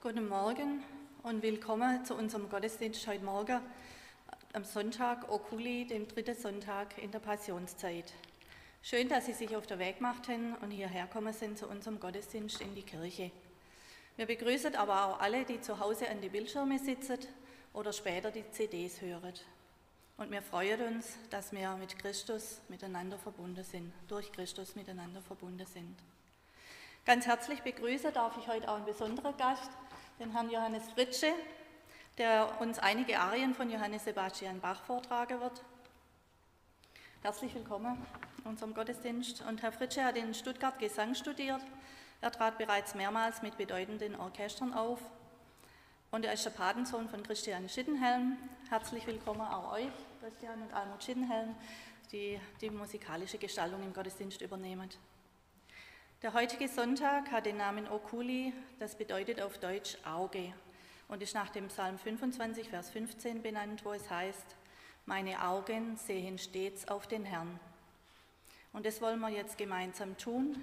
Guten Morgen und willkommen zu unserem Gottesdienst heute Morgen am Sonntag Okuli, dem dritten Sonntag in der Passionszeit. Schön, dass Sie sich auf den Weg gemacht haben und hierher kommen sind zu unserem Gottesdienst in die Kirche. Wir begrüßen aber auch alle, die zu Hause an die Bildschirme sitzen oder später die CDs hören. Und wir freuen uns, dass wir mit Christus miteinander verbunden sind, durch Christus miteinander verbunden sind. Ganz herzlich begrüßen darf ich heute auch einen besonderen Gast, den Herrn Johannes Fritsche, der uns einige Arien von Johannes Sebastian Bach vortragen wird. Herzlich willkommen in unserem Gottesdienst. Und Herr Fritsche hat in Stuttgart Gesang studiert. Er trat bereits mehrmals mit bedeutenden Orchestern auf. Und er ist der Patensohn von Christian Schittenhelm. Herzlich willkommen auch euch, Christian und Almut Schittenhelm, die die musikalische Gestaltung im Gottesdienst übernehmen. Der heutige Sonntag hat den Namen Okuli, das bedeutet auf Deutsch Auge und ist nach dem Psalm 25, Vers 15 benannt, wo es heißt, meine Augen sehen stets auf den Herrn. Und das wollen wir jetzt gemeinsam tun.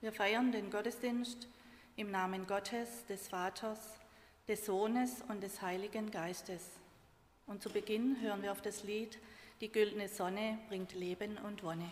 Wir feiern den Gottesdienst im Namen Gottes, des Vaters, des Sohnes und des Heiligen Geistes. Und zu Beginn hören wir auf das Lied Die güldene Sonne bringt Leben und Wonne.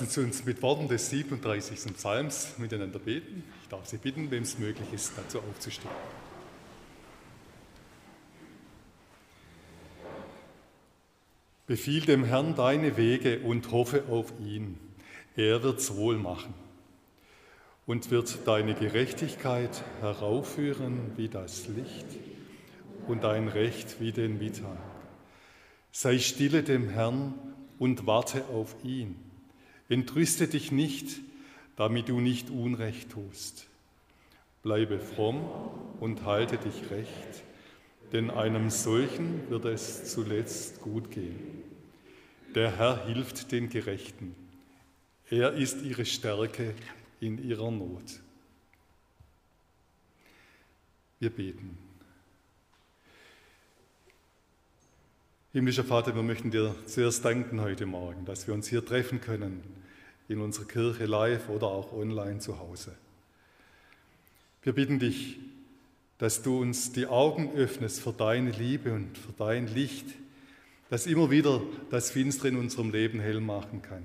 Lassen Sie uns mit Worten des 37. Psalms miteinander beten. Ich darf Sie bitten, wem es möglich ist, dazu aufzustehen. Befiehl dem Herrn deine Wege und hoffe auf ihn. Er wird's wohl machen und wird deine Gerechtigkeit heraufführen wie das Licht und dein Recht wie den Mittag. Sei stille dem Herrn und warte auf ihn Entrüste dich nicht, damit du nicht Unrecht tust. Bleibe fromm und halte dich recht, denn einem solchen wird es zuletzt gut gehen. Der Herr hilft den Gerechten. Er ist ihre Stärke in ihrer Not. Wir beten. Himmlischer Vater, wir möchten dir zuerst danken heute Morgen, dass wir uns hier treffen können, in unserer Kirche live oder auch online zu Hause. Wir bitten dich, dass du uns die Augen öffnest für deine Liebe und für dein Licht, das immer wieder das Finstere in unserem Leben hell machen kann.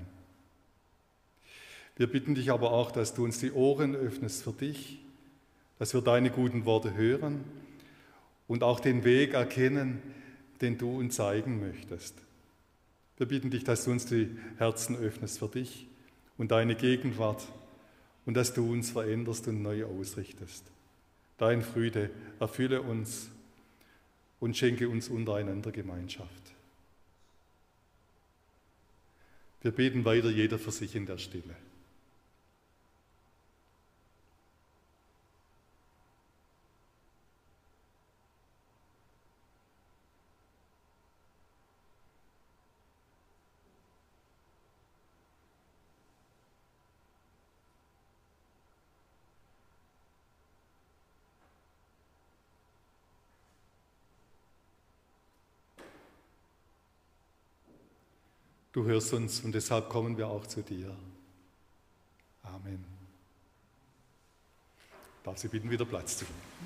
Wir bitten dich aber auch, dass du uns die Ohren öffnest für dich, dass wir deine guten Worte hören und auch den Weg erkennen, den du uns zeigen möchtest. Wir bitten dich, dass du uns die Herzen öffnest für dich und deine Gegenwart und dass du uns veränderst und neu ausrichtest. Dein Friede erfülle uns und schenke uns untereinander Gemeinschaft. Wir beten weiter jeder für sich in der Stille. Du hörst uns und deshalb kommen wir auch zu dir. Amen. Darf Sie bitten, wieder Platz zu nehmen.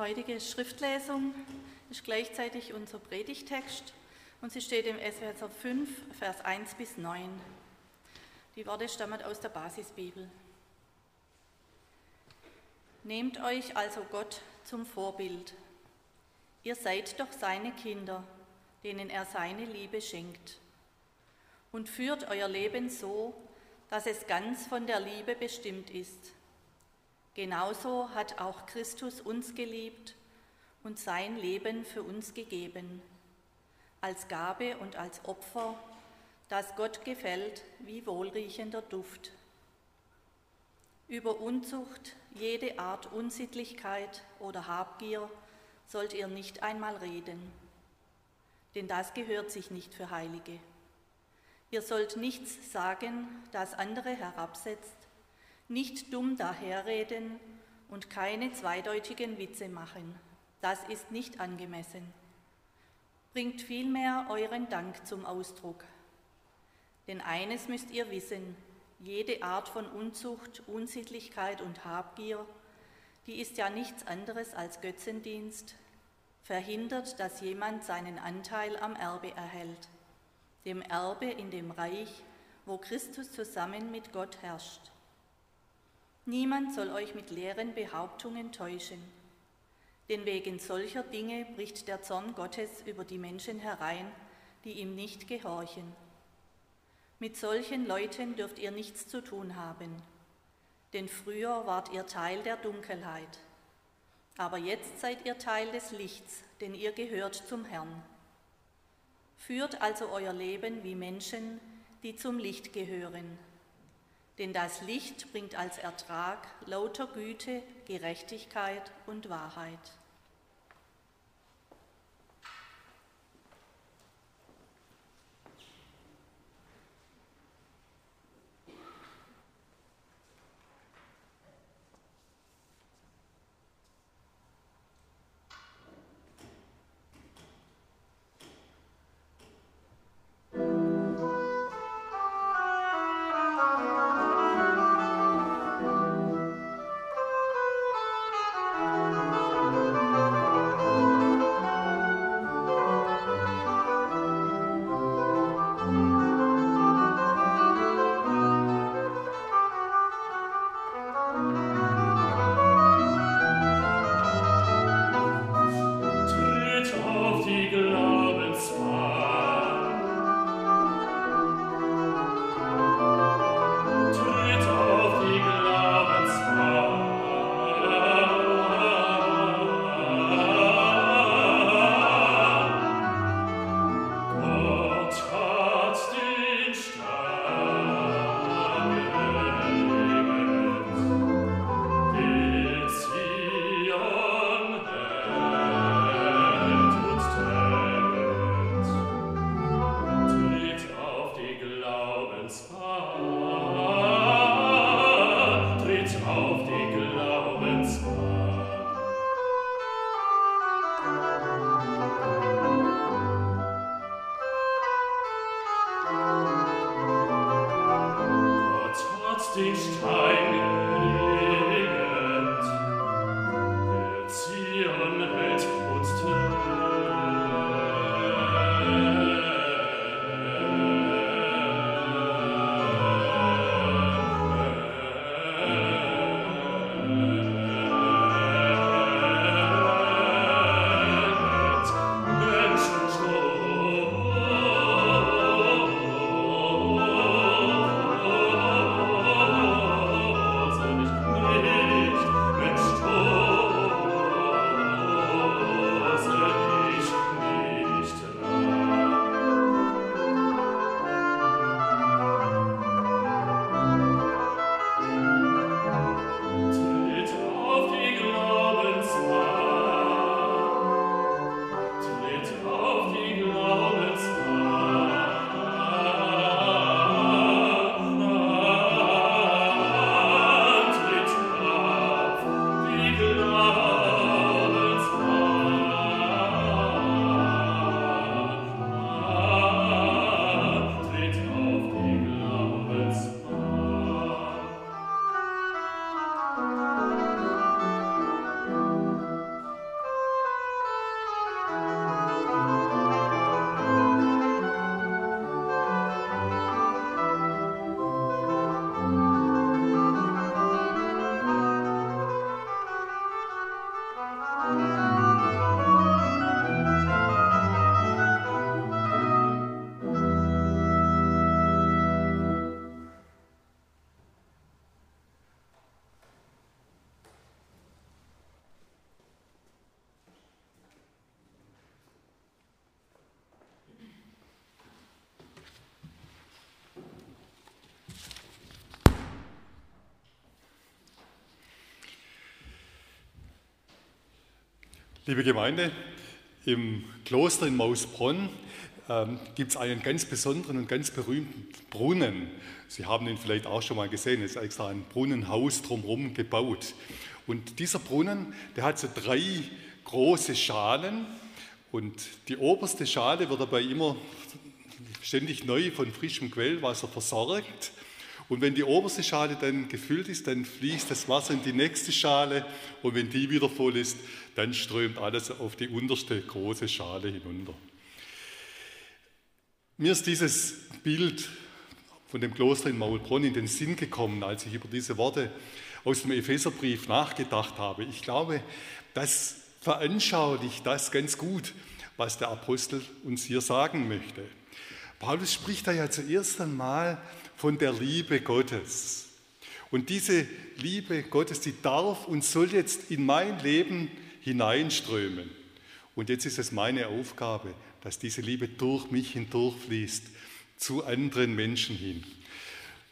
Heutige Schriftlesung ist gleichzeitig unser Predigtext und sie steht im Epheser 5, Vers 1 bis 9. Die Worte stammen aus der Basisbibel. Nehmt euch also Gott zum Vorbild. Ihr seid doch seine Kinder, denen er seine Liebe schenkt. Und führt euer Leben so, dass es ganz von der Liebe bestimmt ist Genauso hat auch Christus uns geliebt und sein Leben für uns gegeben, als Gabe und als Opfer, das Gott gefällt wie wohlriechender Duft. Über Unzucht, jede Art Unsittlichkeit oder Habgier sollt ihr nicht einmal reden, denn das gehört sich nicht für Heilige. Ihr sollt nichts sagen, das andere herabsetzt, nicht dumm daherreden und keine zweideutigen Witze machen. Das ist nicht angemessen. Bringt vielmehr euren Dank zum Ausdruck. Denn eines müsst ihr wissen, jede Art von Unzucht, Unsittlichkeit und Habgier, die ist ja nichts anderes als Götzendienst, verhindert, dass jemand seinen Anteil am Erbe erhält, dem Erbe in dem Reich, wo Christus zusammen mit Gott herrscht. Niemand soll euch mit leeren Behauptungen täuschen, denn wegen solcher Dinge bricht der Zorn Gottes über die Menschen herein, die ihm nicht gehorchen. Mit solchen Leuten dürft ihr nichts zu tun haben, denn früher wart ihr Teil der Dunkelheit, aber jetzt seid ihr Teil des Lichts, denn ihr gehört zum Herrn. Führt also euer Leben wie Menschen, die zum Licht gehören denn das Licht bringt als Ertrag lauter Güte, Gerechtigkeit und Wahrheit. trotzdem Liebe Gemeinde, im Kloster in Mausbronn ähm, gibt es einen ganz besonderen und ganz berühmten Brunnen. Sie haben ihn vielleicht auch schon mal gesehen, es ist extra ein Brunnenhaus drumherum gebaut. Und dieser Brunnen, der hat so drei große Schalen und die oberste Schale wird dabei immer ständig neu von frischem Quellwasser versorgt. Und wenn die oberste Schale dann gefüllt ist, dann fließt das Wasser in die nächste Schale und wenn die wieder voll ist, dann strömt alles auf die unterste große Schale hinunter. Mir ist dieses Bild von dem Kloster in Maulbronn in den Sinn gekommen, als ich über diese Worte aus dem Epheserbrief nachgedacht habe. Ich glaube, das veranschaulicht das ganz gut, was der Apostel uns hier sagen möchte. Paulus spricht da ja zuerst einmal von der Liebe Gottes. Und diese Liebe Gottes, die darf und soll jetzt in mein Leben hineinströmen. Und jetzt ist es meine Aufgabe, dass diese Liebe durch mich hindurchfließt zu anderen Menschen hin.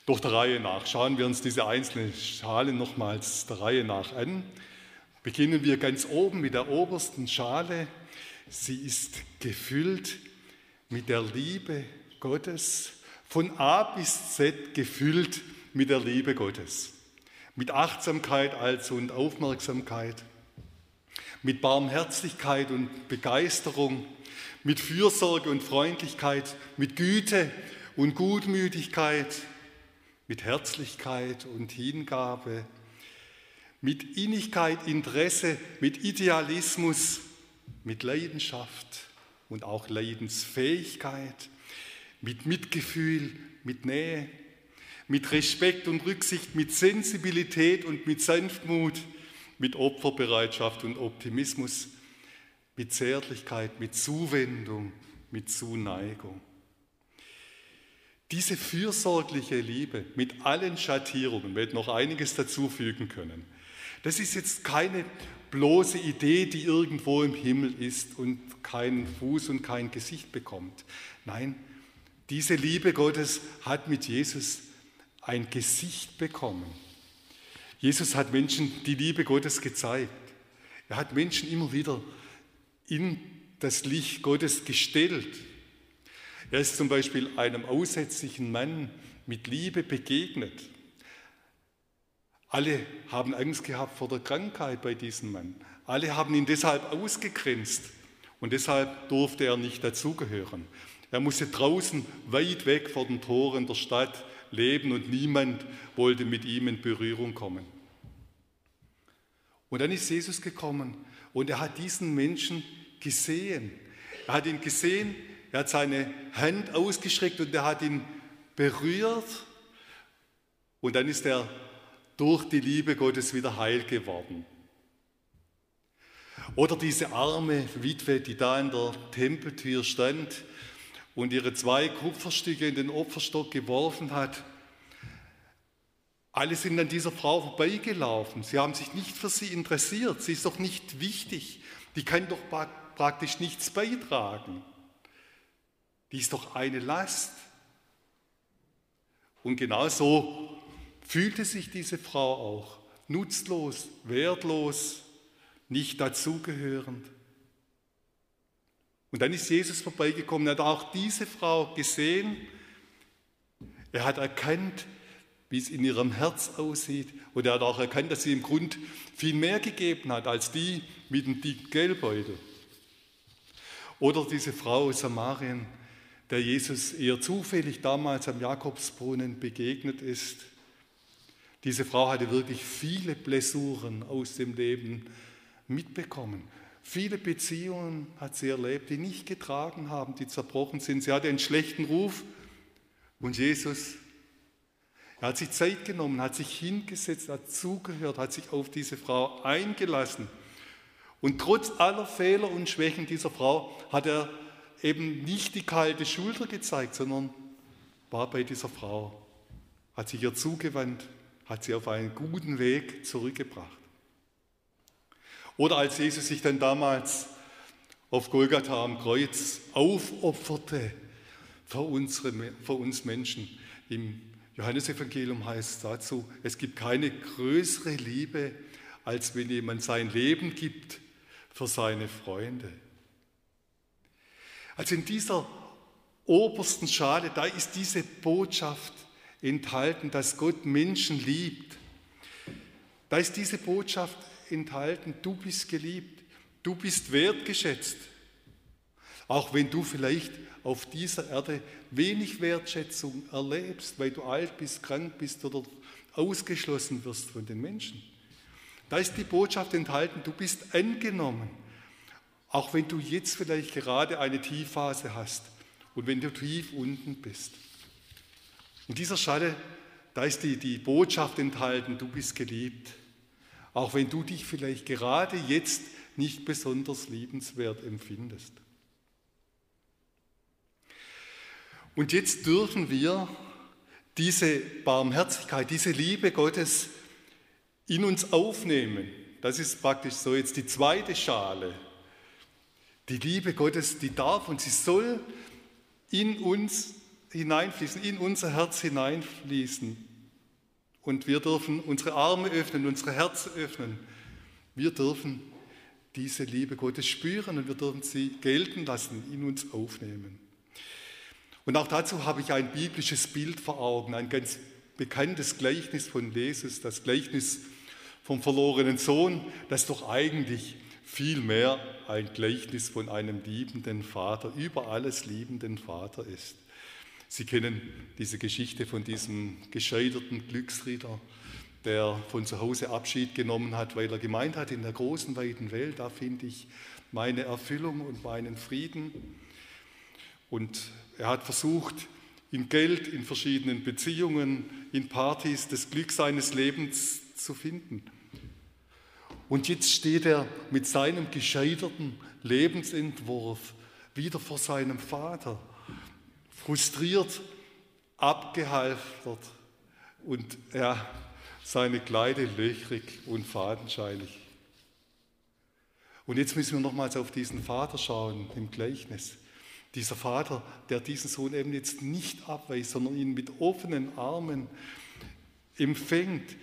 Durch der Reihe nach schauen wir uns diese einzelnen Schalen nochmals der Reihe nach an. Beginnen wir ganz oben mit der obersten Schale. Sie ist gefüllt mit der Liebe Gottes von A bis Z gefüllt mit der Liebe Gottes. Mit Achtsamkeit also und Aufmerksamkeit, mit Barmherzigkeit und Begeisterung, mit Fürsorge und Freundlichkeit, mit Güte und Gutmütigkeit, mit Herzlichkeit und Hingabe, mit Innigkeit, Interesse, mit Idealismus, mit Leidenschaft und auch Leidensfähigkeit, mit Mitgefühl, mit Nähe, mit Respekt und Rücksicht, mit Sensibilität und mit Sanftmut, mit Opferbereitschaft und Optimismus, mit Zärtlichkeit, mit Zuwendung, mit Zuneigung. Diese fürsorgliche Liebe mit allen Schattierungen, wir hätten noch einiges dazufügen können, das ist jetzt keine bloße Idee, die irgendwo im Himmel ist und keinen Fuß und kein Gesicht bekommt. Nein, diese Liebe Gottes hat mit Jesus ein Gesicht bekommen. Jesus hat Menschen die Liebe Gottes gezeigt. Er hat Menschen immer wieder in das Licht Gottes gestellt. Er ist zum Beispiel einem aussätzlichen Mann mit Liebe begegnet. Alle haben Angst gehabt vor der Krankheit bei diesem Mann. Alle haben ihn deshalb ausgegrenzt und deshalb durfte er nicht dazugehören. Er musste draußen weit weg vor den Toren der Stadt leben und niemand wollte mit ihm in Berührung kommen. Und dann ist Jesus gekommen und er hat diesen Menschen gesehen. Er hat ihn gesehen, er hat seine Hand ausgestreckt und er hat ihn berührt. Und dann ist er durch die Liebe Gottes wieder heil geworden. Oder diese arme Witwe, die da in der Tempeltür stand und ihre zwei Kupferstücke in den Opferstock geworfen hat. Alle sind an dieser Frau vorbeigelaufen. Sie haben sich nicht für sie interessiert. Sie ist doch nicht wichtig. Die kann doch praktisch nichts beitragen. Die ist doch eine Last. Und genau so fühlte sich diese Frau auch. Nutzlos, wertlos, nicht dazugehörend. Und dann ist Jesus vorbeigekommen, er hat auch diese Frau gesehen. Er hat erkannt, wie es in ihrem Herz aussieht. Und er hat auch erkannt, dass sie im Grund viel mehr gegeben hat als die mit dem dicken Geldbeutel. Oder diese Frau aus Samarien, der Jesus eher zufällig damals am Jakobsbrunnen begegnet ist. Diese Frau hatte wirklich viele Blessuren aus dem Leben mitbekommen. Viele Beziehungen hat sie erlebt, die nicht getragen haben, die zerbrochen sind. Sie hatte einen schlechten Ruf und Jesus, er hat sich Zeit genommen, hat sich hingesetzt, hat zugehört, hat sich auf diese Frau eingelassen. Und trotz aller Fehler und Schwächen dieser Frau hat er eben nicht die kalte Schulter gezeigt, sondern war bei dieser Frau, hat sich ihr zugewandt, hat sie auf einen guten Weg zurückgebracht. Oder als Jesus sich dann damals auf Golgatha am Kreuz aufopferte für, unsere, für uns Menschen. Im Johannesevangelium heißt es dazu, es gibt keine größere Liebe, als wenn jemand sein Leben gibt für seine Freunde. Also in dieser obersten Schale, da ist diese Botschaft enthalten, dass Gott Menschen liebt. Da ist diese Botschaft enthalten, du bist geliebt, du bist wertgeschätzt. Auch wenn du vielleicht auf dieser Erde wenig Wertschätzung erlebst, weil du alt bist, krank bist oder ausgeschlossen wirst von den Menschen. Da ist die Botschaft enthalten, du bist angenommen, auch wenn du jetzt vielleicht gerade eine Tiefphase hast und wenn du tief unten bist. In dieser Schale, da ist die, die Botschaft enthalten, du bist geliebt auch wenn du dich vielleicht gerade jetzt nicht besonders liebenswert empfindest. Und jetzt dürfen wir diese Barmherzigkeit, diese Liebe Gottes in uns aufnehmen. Das ist praktisch so jetzt die zweite Schale. Die Liebe Gottes, die darf und sie soll in uns hineinfließen, in unser Herz hineinfließen. Und wir dürfen unsere Arme öffnen, unsere Herzen öffnen. Wir dürfen diese Liebe Gottes spüren und wir dürfen sie gelten lassen, in uns aufnehmen. Und auch dazu habe ich ein biblisches Bild vor Augen, ein ganz bekanntes Gleichnis von Jesus, das Gleichnis vom verlorenen Sohn, das doch eigentlich viel mehr ein Gleichnis von einem liebenden Vater, über alles liebenden Vater ist. Sie kennen diese Geschichte von diesem gescheiterten Glücksritter, der von zu Hause Abschied genommen hat, weil er gemeint hat, in der großen, weiten Welt, da finde ich meine Erfüllung und meinen Frieden. Und er hat versucht, in Geld, in verschiedenen Beziehungen, in Partys das Glück seines Lebens zu finden. Und jetzt steht er mit seinem gescheiterten Lebensentwurf wieder vor seinem Vater frustriert, abgehalftert und ja, seine Kleider löchrig und fadenscheinig. Und jetzt müssen wir nochmals auf diesen Vater schauen im Gleichnis. Dieser Vater, der diesen Sohn eben jetzt nicht abweist, sondern ihn mit offenen Armen empfängt.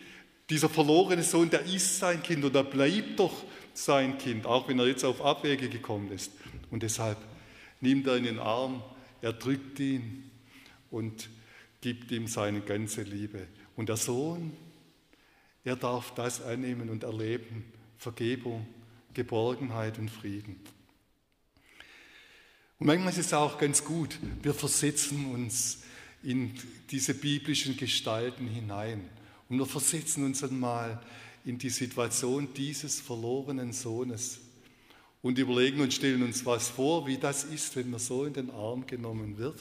Dieser verlorene Sohn, der ist sein Kind und er bleibt doch sein Kind, auch wenn er jetzt auf Abwege gekommen ist. Und deshalb nimmt er in den Arm er drückt ihn und gibt ihm seine ganze Liebe. Und der Sohn, er darf das annehmen und erleben. Vergebung, Geborgenheit und Frieden. Und manchmal ist es auch ganz gut, wir versetzen uns in diese biblischen Gestalten hinein. Und wir versetzen uns einmal in die Situation dieses verlorenen Sohnes und überlegen und stellen uns was vor, wie das ist, wenn man so in den Arm genommen wird.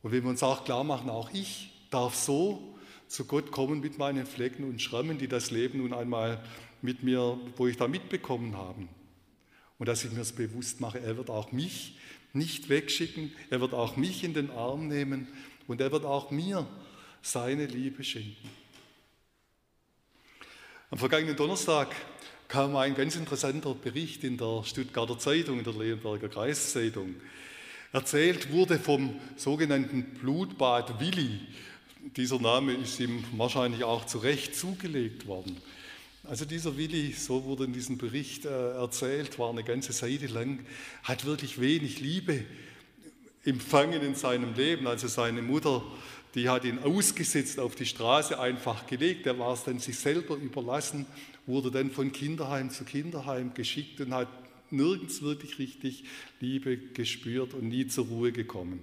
Und wenn wir uns auch klar machen, auch ich darf so zu Gott kommen mit meinen Flecken und Schrammen, die das Leben nun einmal mit mir, wo ich da mitbekommen habe. Und dass ich mir das bewusst mache, er wird auch mich nicht wegschicken, er wird auch mich in den Arm nehmen und er wird auch mir seine Liebe schenken. Am vergangenen Donnerstag kam ein ganz interessanter Bericht in der Stuttgarter Zeitung, in der Leonberger Kreiszeitung. Erzählt wurde vom sogenannten Blutbad Willi. Dieser Name ist ihm wahrscheinlich auch zu Recht zugelegt worden. Also dieser Willi, so wurde in diesem Bericht äh, erzählt, war eine ganze Seite lang, hat wirklich wenig Liebe empfangen in seinem Leben. Also seine Mutter, die hat ihn ausgesetzt, auf die Straße einfach gelegt. Er war es dann sich selber überlassen, wurde dann von Kinderheim zu Kinderheim geschickt und hat nirgends wirklich richtig Liebe gespürt und nie zur Ruhe gekommen.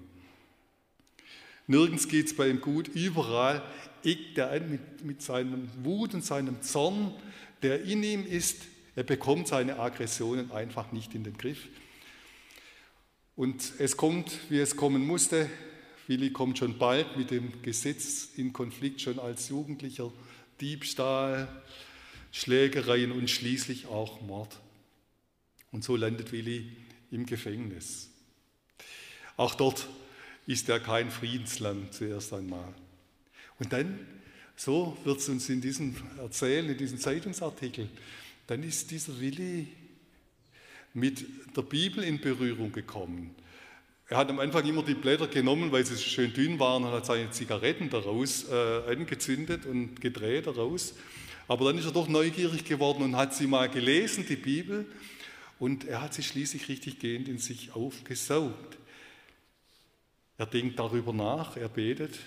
Nirgends geht es bei ihm gut, überall eckt er an mit, mit seinem Wut und seinem Zorn, der in ihm ist. Er bekommt seine Aggressionen einfach nicht in den Griff. Und es kommt, wie es kommen musste. Willi kommt schon bald mit dem Gesetz in Konflikt, schon als Jugendlicher. Diebstahl, Schlägereien und schließlich auch Mord. Und so landet Willi im Gefängnis. Auch dort ist er kein Friedensland zuerst einmal. Und dann, so wird es uns in diesem Erzählen, in diesem Zeitungsartikel, dann ist dieser Willi mit der Bibel in Berührung gekommen. Er hat am Anfang immer die Blätter genommen, weil sie schön dünn waren und hat seine Zigaretten daraus äh, angezündet und gedreht daraus. Aber dann ist er doch neugierig geworden und hat sie mal gelesen, die Bibel, und er hat sie schließlich richtig gehend in sich aufgesaugt. Er denkt darüber nach, er betet.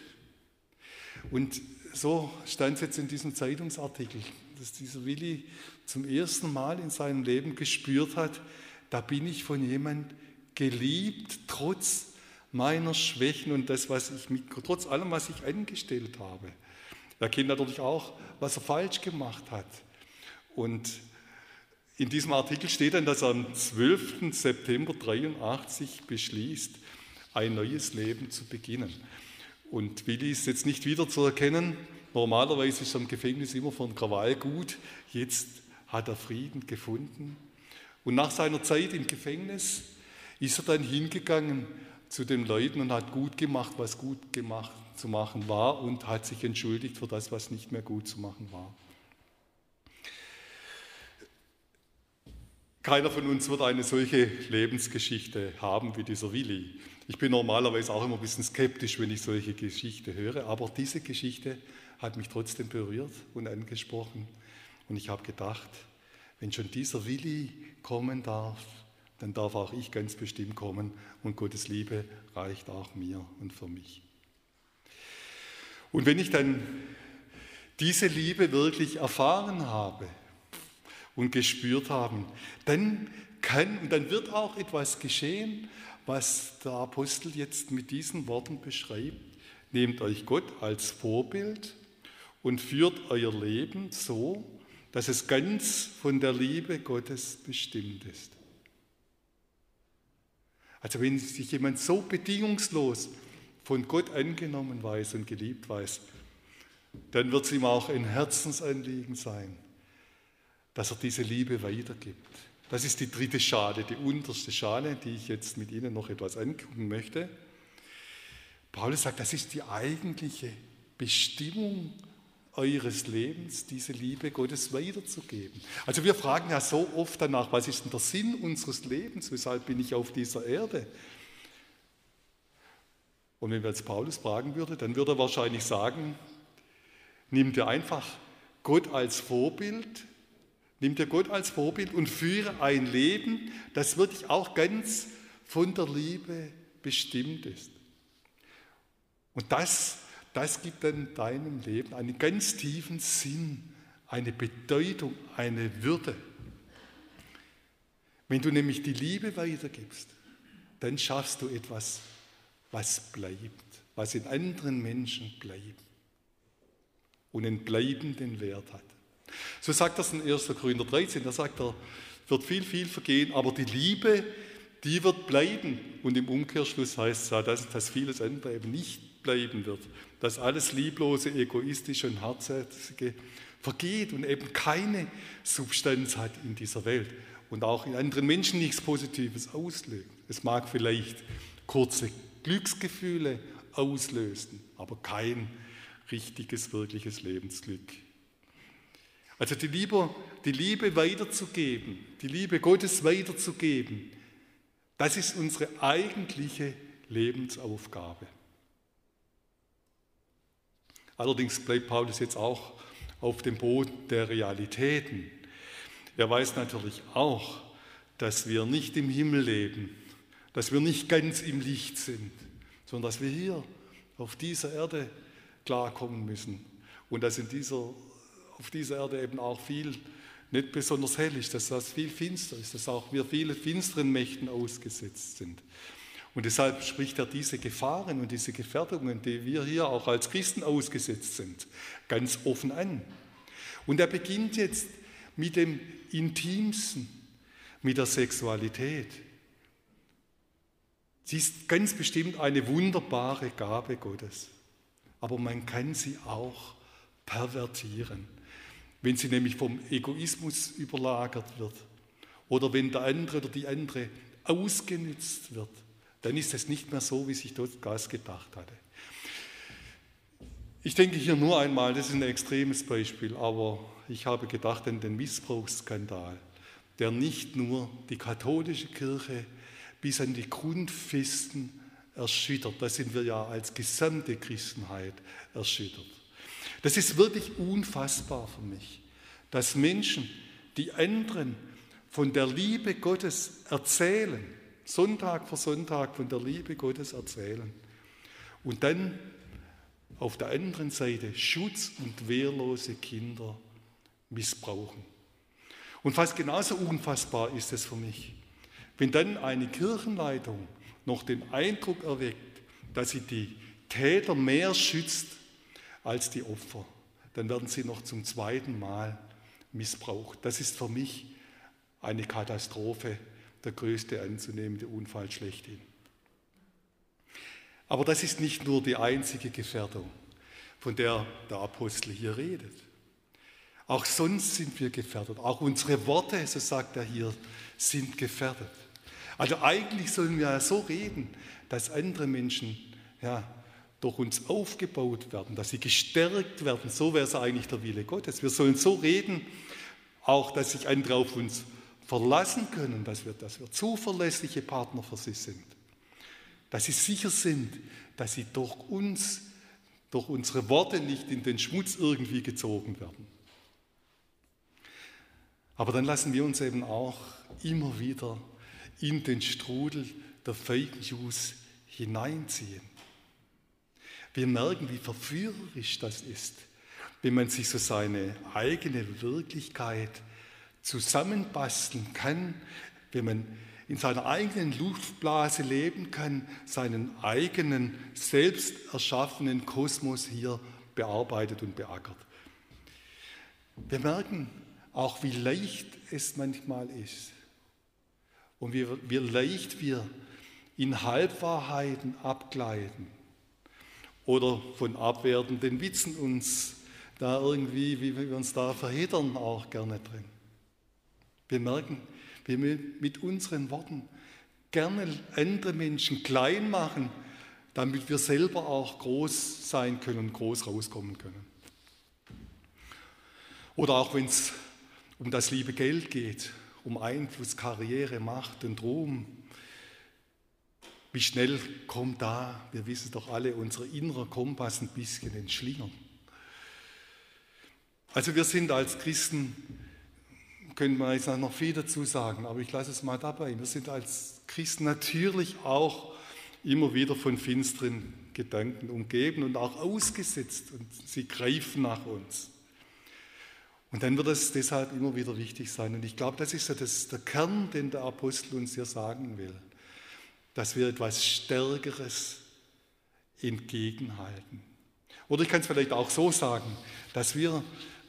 Und so stand es jetzt in diesem Zeitungsartikel, dass dieser Willi zum ersten Mal in seinem Leben gespürt hat, da bin ich von jemand geliebt, trotz meiner Schwächen und das, was ich mit, trotz allem, was ich angestellt habe. Er kennt natürlich auch, was er falsch gemacht hat. Und in diesem Artikel steht dann, dass er am 12. September 83 beschließt, ein neues Leben zu beginnen. Und Willi ist jetzt nicht wieder zu erkennen. Normalerweise ist er im Gefängnis immer von Krawall gut. Jetzt hat er Frieden gefunden. Und nach seiner Zeit im Gefängnis ist er dann hingegangen zu den Leuten und hat gut gemacht, was gut gemacht zu machen war und hat sich entschuldigt für das, was nicht mehr gut zu machen war. Keiner von uns wird eine solche Lebensgeschichte haben wie dieser Willi. Ich bin normalerweise auch immer ein bisschen skeptisch, wenn ich solche Geschichte höre, aber diese Geschichte hat mich trotzdem berührt und angesprochen. Und ich habe gedacht, wenn schon dieser Willi kommen darf, dann darf auch ich ganz bestimmt kommen und Gottes Liebe reicht auch mir und für mich. Und wenn ich dann diese Liebe wirklich erfahren habe und gespürt habe, dann kann und dann wird auch etwas geschehen, was der Apostel jetzt mit diesen Worten beschreibt. Nehmt euch Gott als Vorbild und führt euer Leben so, dass es ganz von der Liebe Gottes bestimmt ist. Also wenn sich jemand so bedingungslos von Gott angenommen weiß und geliebt weiß, dann wird es ihm auch ein Herzensanliegen sein, dass er diese Liebe weitergibt. Das ist die dritte Schale, die unterste Schale, die ich jetzt mit Ihnen noch etwas angucken möchte. Paulus sagt, das ist die eigentliche Bestimmung eures Lebens, diese Liebe Gottes weiterzugeben. Also wir fragen ja so oft danach, was ist denn der Sinn unseres Lebens? Weshalb bin ich auf dieser Erde? Und wenn wir jetzt Paulus fragen würden, dann würde er wahrscheinlich sagen, nimm dir einfach Gott als Vorbild, nimm dir Gott als Vorbild und führe ein Leben, das wirklich auch ganz von der Liebe bestimmt ist. Und das das gibt dann deinem Leben einen ganz tiefen Sinn, eine Bedeutung, eine Würde. Wenn du nämlich die Liebe weitergibst, dann schaffst du etwas, was bleibt, was in anderen Menschen bleibt und einen bleibenden Wert hat. So sagt das in 1. Korinther 13, da sagt er, wird viel, viel vergehen, aber die Liebe, die wird bleiben. Und im Umkehrschluss heißt es dass, dass vieles andere eben nicht bleiben wird. Dass alles Lieblose, Egoistische und Herzherzige vergeht und eben keine Substanz hat in dieser Welt und auch in anderen Menschen nichts Positives auslöst. Es mag vielleicht kurze Glücksgefühle auslösen, aber kein richtiges, wirkliches Lebensglück. Also die Liebe, die Liebe weiterzugeben, die Liebe Gottes weiterzugeben, das ist unsere eigentliche Lebensaufgabe. Allerdings bleibt Paulus jetzt auch auf dem Boden der Realitäten. Er weiß natürlich auch, dass wir nicht im Himmel leben, dass wir nicht ganz im Licht sind, sondern dass wir hier auf dieser Erde klarkommen müssen und dass in dieser, auf dieser Erde eben auch viel nicht besonders hell ist, dass das viel finster ist, dass auch wir viele finsteren Mächten ausgesetzt sind. Und deshalb spricht er diese Gefahren und diese Gefährdungen, die wir hier auch als Christen ausgesetzt sind, ganz offen an. Und er beginnt jetzt mit dem Intimsten, mit der Sexualität. Sie ist ganz bestimmt eine wunderbare Gabe Gottes, aber man kann sie auch pervertieren, wenn sie nämlich vom Egoismus überlagert wird oder wenn der andere oder die andere ausgenützt wird, dann ist es nicht mehr so, wie sich Gas gedacht hatte. Ich denke hier nur einmal, das ist ein extremes Beispiel, aber ich habe gedacht an den Missbrauchsskandal, der nicht nur die katholische Kirche bis an die Grundfesten erschüttert, da sind wir ja als gesamte Christenheit erschüttert. Das ist wirklich unfassbar für mich, dass Menschen, die anderen von der Liebe Gottes erzählen, Sonntag für Sonntag von der Liebe Gottes erzählen und dann auf der anderen Seite schutz- und wehrlose Kinder missbrauchen. Und fast genauso unfassbar ist es für mich, wenn dann eine Kirchenleitung noch den Eindruck erweckt, dass sie die Täter mehr schützt als die Opfer, dann werden sie noch zum zweiten Mal missbraucht. Das ist für mich eine Katastrophe, der größte anzunehmende Unfall schlechthin. Aber das ist nicht nur die einzige Gefährdung, von der der Apostel hier redet. Auch sonst sind wir gefährdet. Auch unsere Worte, so sagt er hier, sind gefährdet. Also eigentlich sollen wir ja so reden, dass andere Menschen ja, durch uns aufgebaut werden, dass sie gestärkt werden. So wäre es eigentlich der Wille Gottes. Wir sollen so reden, auch dass sich andere auf uns verlassen können, dass wir, dass wir zuverlässige Partner für sie sind. Dass sie sicher sind, dass sie durch uns, durch unsere Worte nicht in den Schmutz irgendwie gezogen werden. Aber dann lassen wir uns eben auch immer wieder in den Strudel der Fake News hineinziehen. Wir merken, wie verführerisch das ist, wenn man sich so seine eigene Wirklichkeit zusammenbasteln kann, wenn man in seiner eigenen Luftblase leben kann, seinen eigenen selbst erschaffenen Kosmos hier bearbeitet und beackert. Wir merken, auch wie leicht es manchmal ist und wie, wie leicht wir in Halbwahrheiten abgleiten oder von abwertenden Witzen uns da irgendwie, wie wir uns da verheddern, auch gerne drin. Wir merken, wie wir mit unseren Worten gerne andere Menschen klein machen, damit wir selber auch groß sein können und groß rauskommen können. Oder auch wenn es um das liebe Geld geht, um Einfluss, Karriere, Macht und Ruhm. Wie schnell kommt da, wir wissen doch alle, unser innerer Kompass ein bisschen ins Schlingern. Also wir sind als Christen, können wir jetzt noch viel dazu sagen, aber ich lasse es mal dabei. Wir sind als Christen natürlich auch immer wieder von finsteren Gedanken umgeben und auch ausgesetzt und sie greifen nach uns. Und dann wird es deshalb immer wieder wichtig sein. Und ich glaube, das ist ja das, der Kern, den der Apostel uns hier sagen will, dass wir etwas Stärkeres entgegenhalten. Oder ich kann es vielleicht auch so sagen, dass wir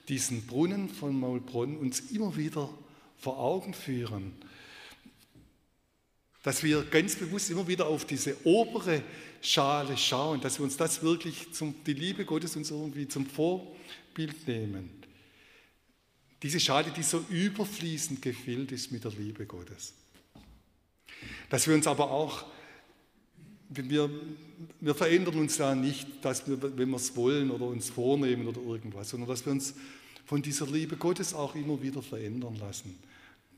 diesen Brunnen von Maulbronn uns immer wieder vor Augen führen. Dass wir ganz bewusst immer wieder auf diese obere Schale schauen, dass wir uns das wirklich, zum, die Liebe Gottes uns irgendwie zum Vorbild nehmen. Diese Schale, die so überfließend gefüllt ist mit der Liebe Gottes. Dass wir uns aber auch, wir, wir verändern uns ja nicht, dass wir, wenn wir es wollen oder uns vornehmen oder irgendwas, sondern dass wir uns von dieser Liebe Gottes auch immer wieder verändern lassen.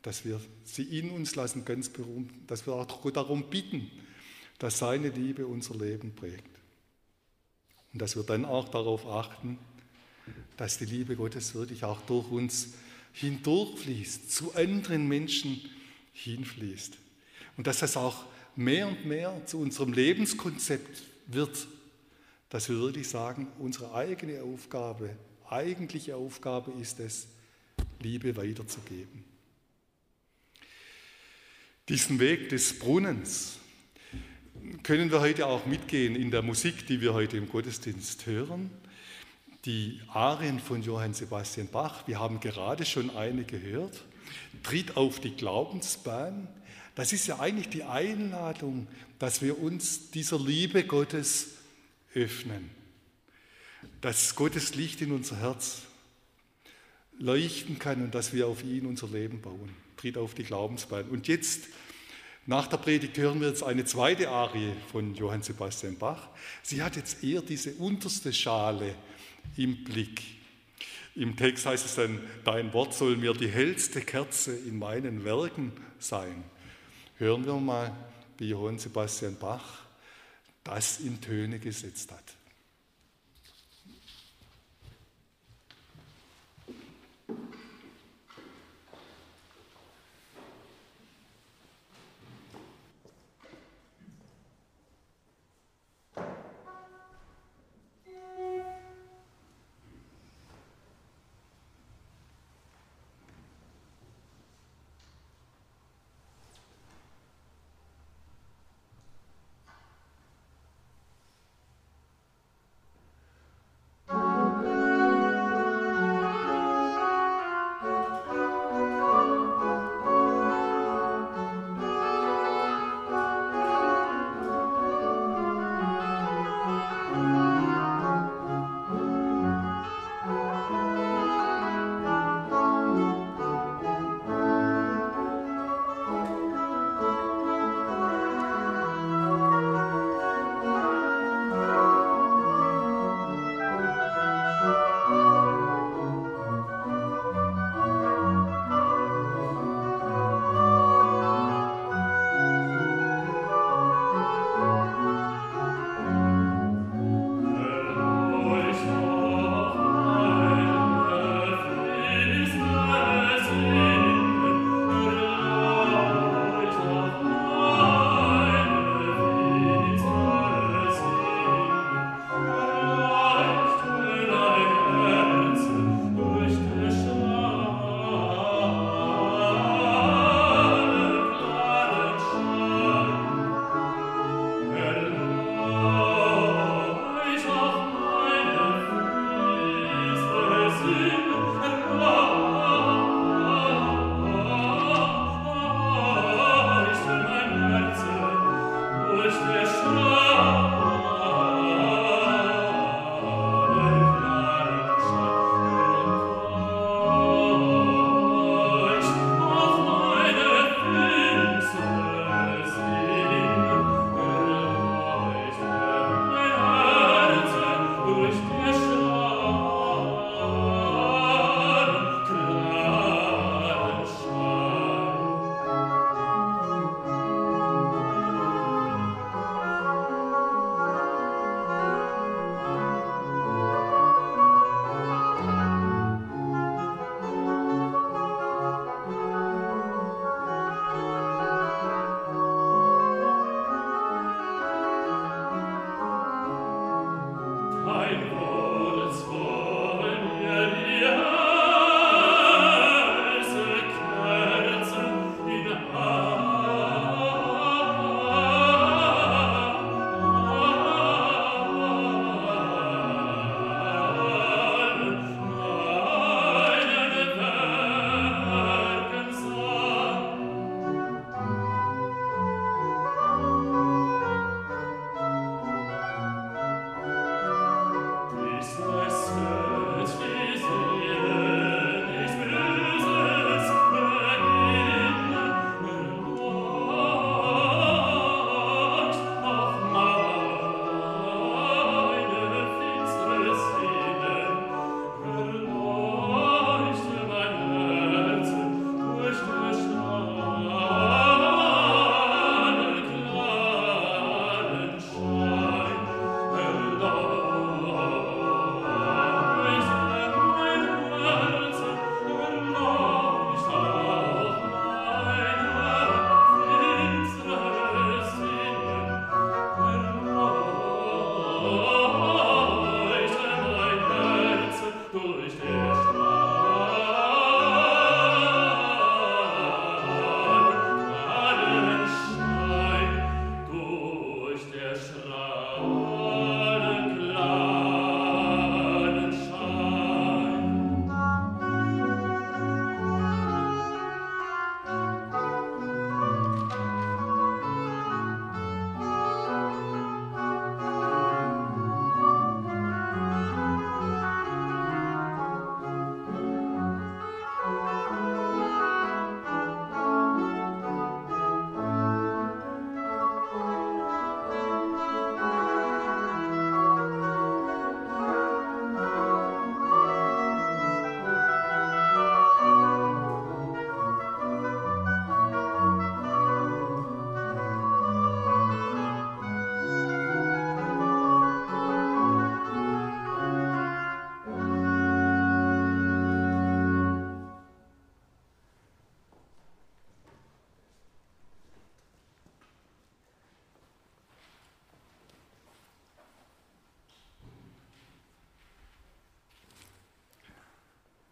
Dass wir sie in uns lassen, ganz berühmt, dass wir auch darum bitten, dass seine Liebe unser Leben prägt. Und dass wir dann auch darauf achten, dass die Liebe Gottes wirklich auch durch uns hindurchfließt, zu anderen Menschen hinfließt. Und dass das auch mehr und mehr zu unserem Lebenskonzept wird, dass wir wirklich sagen, unsere eigene Aufgabe, eigentliche Aufgabe ist es, Liebe weiterzugeben. Diesen Weg des Brunnens können wir heute auch mitgehen in der Musik, die wir heute im Gottesdienst hören die Arien von Johann Sebastian Bach, wir haben gerade schon eine gehört, tritt auf die Glaubensbahn. Das ist ja eigentlich die Einladung, dass wir uns dieser Liebe Gottes öffnen, dass Gottes Licht in unser Herz leuchten kann und dass wir auf ihn unser Leben bauen. Tritt auf die Glaubensbahn. Und jetzt, nach der Predigt, hören wir jetzt eine zweite Arie von Johann Sebastian Bach. Sie hat jetzt eher diese unterste Schale im Blick. Im Text heißt es dann, dein Wort soll mir die hellste Kerze in meinen Werken sein. Hören wir mal, wie Johann Sebastian Bach das in Töne gesetzt hat.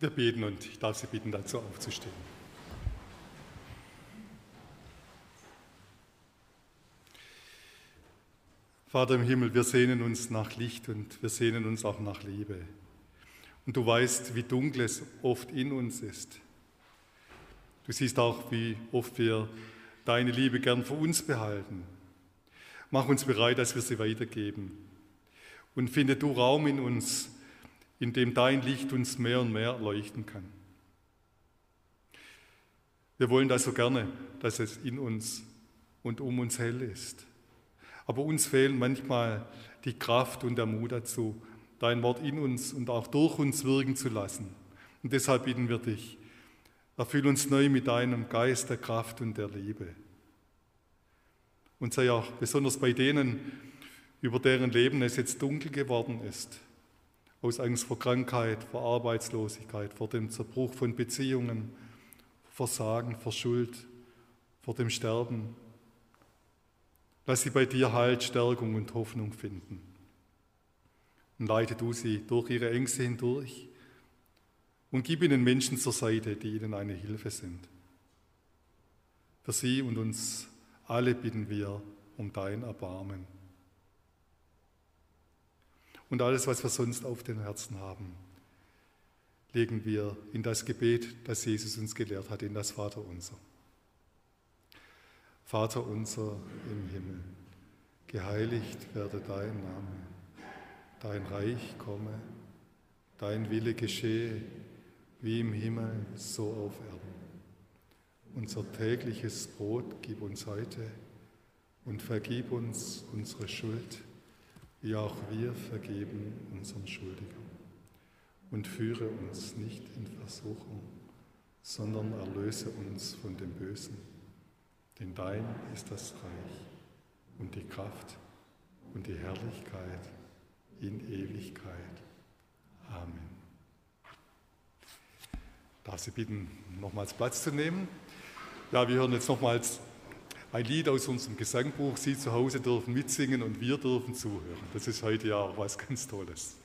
Wir beten und ich darf Sie bitten, dazu aufzustehen. Vater im Himmel, wir sehnen uns nach Licht und wir sehnen uns auch nach Liebe. Und du weißt, wie dunkel es oft in uns ist. Du siehst auch, wie oft wir deine Liebe gern für uns behalten. Mach uns bereit, dass wir sie weitergeben. Und finde du Raum in uns, in dem dein Licht uns mehr und mehr leuchten kann. Wir wollen das so gerne, dass es in uns und um uns hell ist. Aber uns fehlen manchmal die Kraft und der Mut dazu, dein Wort in uns und auch durch uns wirken zu lassen. Und deshalb bitten wir dich, erfüll uns neu mit deinem Geist der Kraft und der Liebe. Und sei auch besonders bei denen, über deren Leben es jetzt dunkel geworden ist, aus Angst vor Krankheit, vor Arbeitslosigkeit, vor dem Zerbruch von Beziehungen, vor Versagen, vor Schuld, vor dem Sterben, Lass sie bei dir Halt, Stärkung und Hoffnung finden. Und leite du sie durch ihre Ängste hindurch und gib ihnen Menschen zur Seite, die ihnen eine Hilfe sind. Für sie und uns alle bitten wir um dein Erbarmen. Und alles, was wir sonst auf den Herzen haben, legen wir in das Gebet, das Jesus uns gelehrt hat, in das Vaterunser. Vater unser im Himmel, geheiligt werde dein Name, dein Reich komme, dein Wille geschehe, wie im Himmel, so auf Erden. Unser tägliches Brot gib uns heute und vergib uns unsere Schuld, wie auch wir vergeben unseren Schuldigern. Und führe uns nicht in Versuchung, sondern erlöse uns von dem Bösen denn dein ist das Reich und die Kraft und die Herrlichkeit in Ewigkeit. Amen. Darf Sie bitten, nochmals Platz zu nehmen? Ja, wir hören jetzt nochmals ein Lied aus unserem Gesangbuch. Sie zu Hause dürfen mitsingen und wir dürfen zuhören. Das ist heute ja auch was ganz Tolles.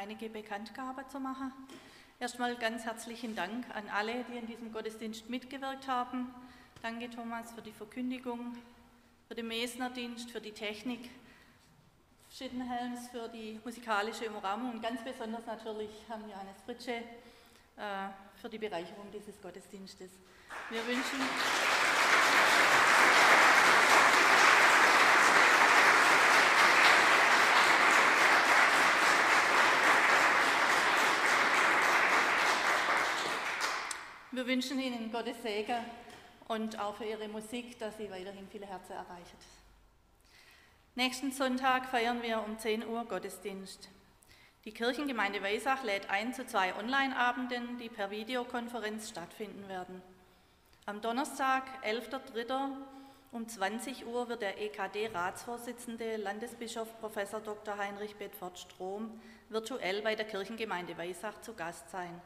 Einige Bekanntgaben zu machen. Erstmal ganz herzlichen Dank an alle, die in diesem Gottesdienst mitgewirkt haben. Danke Thomas für die Verkündigung, für den Mesnerdienst, für die Technik, Schittenhelms für die musikalische Umrahmung und ganz besonders natürlich Herrn Johannes Fritsche äh, für die Bereicherung dieses Gottesdienstes. Wir wünschen. Wir wünschen Ihnen Gottes Segen und auch für Ihre Musik, dass Sie weiterhin viele Herzen erreicht. Nächsten Sonntag feiern wir um 10 Uhr Gottesdienst. Die Kirchengemeinde Weisach lädt ein zu zwei Online-Abenden, die per Videokonferenz stattfinden werden. Am Donnerstag, 11.03. um 20 Uhr wird der EKD-Ratsvorsitzende Landesbischof Prof. Dr. Heinrich Bedford Strom virtuell bei der Kirchengemeinde Weisach zu Gast sein.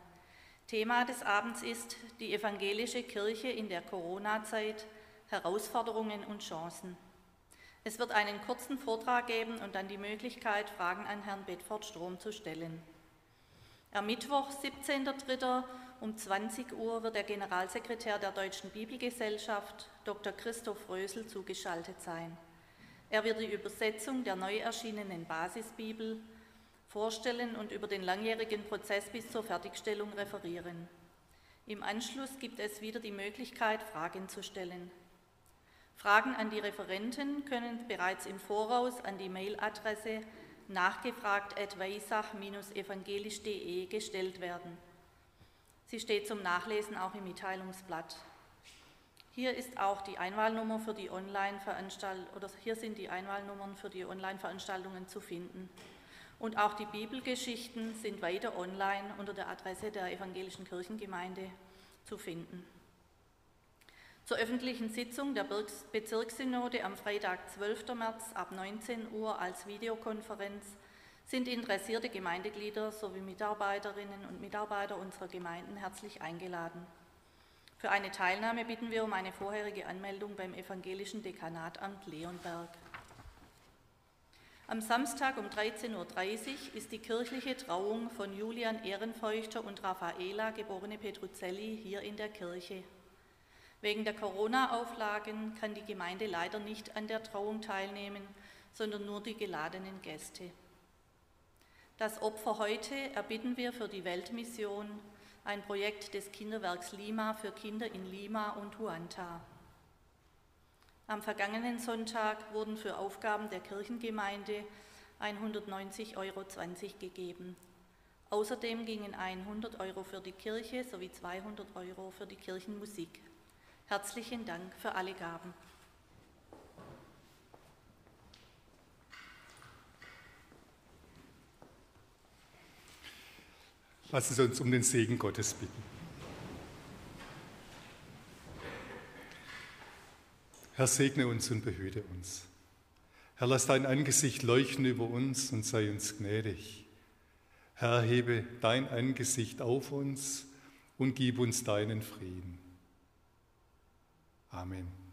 Thema des Abends ist die evangelische Kirche in der Corona-Zeit, Herausforderungen und Chancen. Es wird einen kurzen Vortrag geben und dann die Möglichkeit, Fragen an Herrn Bedford Strom zu stellen. Am Mittwoch, 17.03. um 20 Uhr wird der Generalsekretär der Deutschen Bibelgesellschaft, Dr. Christoph Rösel, zugeschaltet sein. Er wird die Übersetzung der neu erschienenen Basisbibel vorstellen und über den langjährigen Prozess bis zur Fertigstellung referieren. Im Anschluss gibt es wieder die Möglichkeit, Fragen zu stellen. Fragen an die Referenten können bereits im Voraus an die Mailadresse nachgefragt.weisach-evangelisch.de gestellt werden. Sie steht zum Nachlesen auch im Mitteilungsblatt. Hier ist auch die Einwahlnummer für die Online-Veranstaltungen oder hier sind die Einwahlnummern für die Online-Veranstaltungen zu finden. Und auch die Bibelgeschichten sind weiter online unter der Adresse der Evangelischen Kirchengemeinde zu finden. Zur öffentlichen Sitzung der Bezirkssynode am Freitag, 12. März ab 19 Uhr als Videokonferenz sind interessierte Gemeindeglieder sowie Mitarbeiterinnen und Mitarbeiter unserer Gemeinden herzlich eingeladen. Für eine Teilnahme bitten wir um eine vorherige Anmeldung beim Evangelischen Dekanatamt Leonberg. Am Samstag um 13.30 Uhr ist die kirchliche Trauung von Julian Ehrenfeuchter und Raffaela, geborene Petruzelli, hier in der Kirche. Wegen der Corona-Auflagen kann die Gemeinde leider nicht an der Trauung teilnehmen, sondern nur die geladenen Gäste. Das Opfer heute erbitten wir für die Weltmission, ein Projekt des Kinderwerks Lima für Kinder in Lima und Huanta. Am vergangenen Sonntag wurden für Aufgaben der Kirchengemeinde 190,20 Euro gegeben. Außerdem gingen 100 Euro für die Kirche sowie 200 Euro für die Kirchenmusik. Herzlichen Dank für alle Gaben. Lassen Sie uns um den Segen Gottes bitten. Herr, segne uns und behüte uns. Herr, lass dein Angesicht leuchten über uns und sei uns gnädig. Herr, hebe dein Angesicht auf uns und gib uns deinen Frieden. Amen.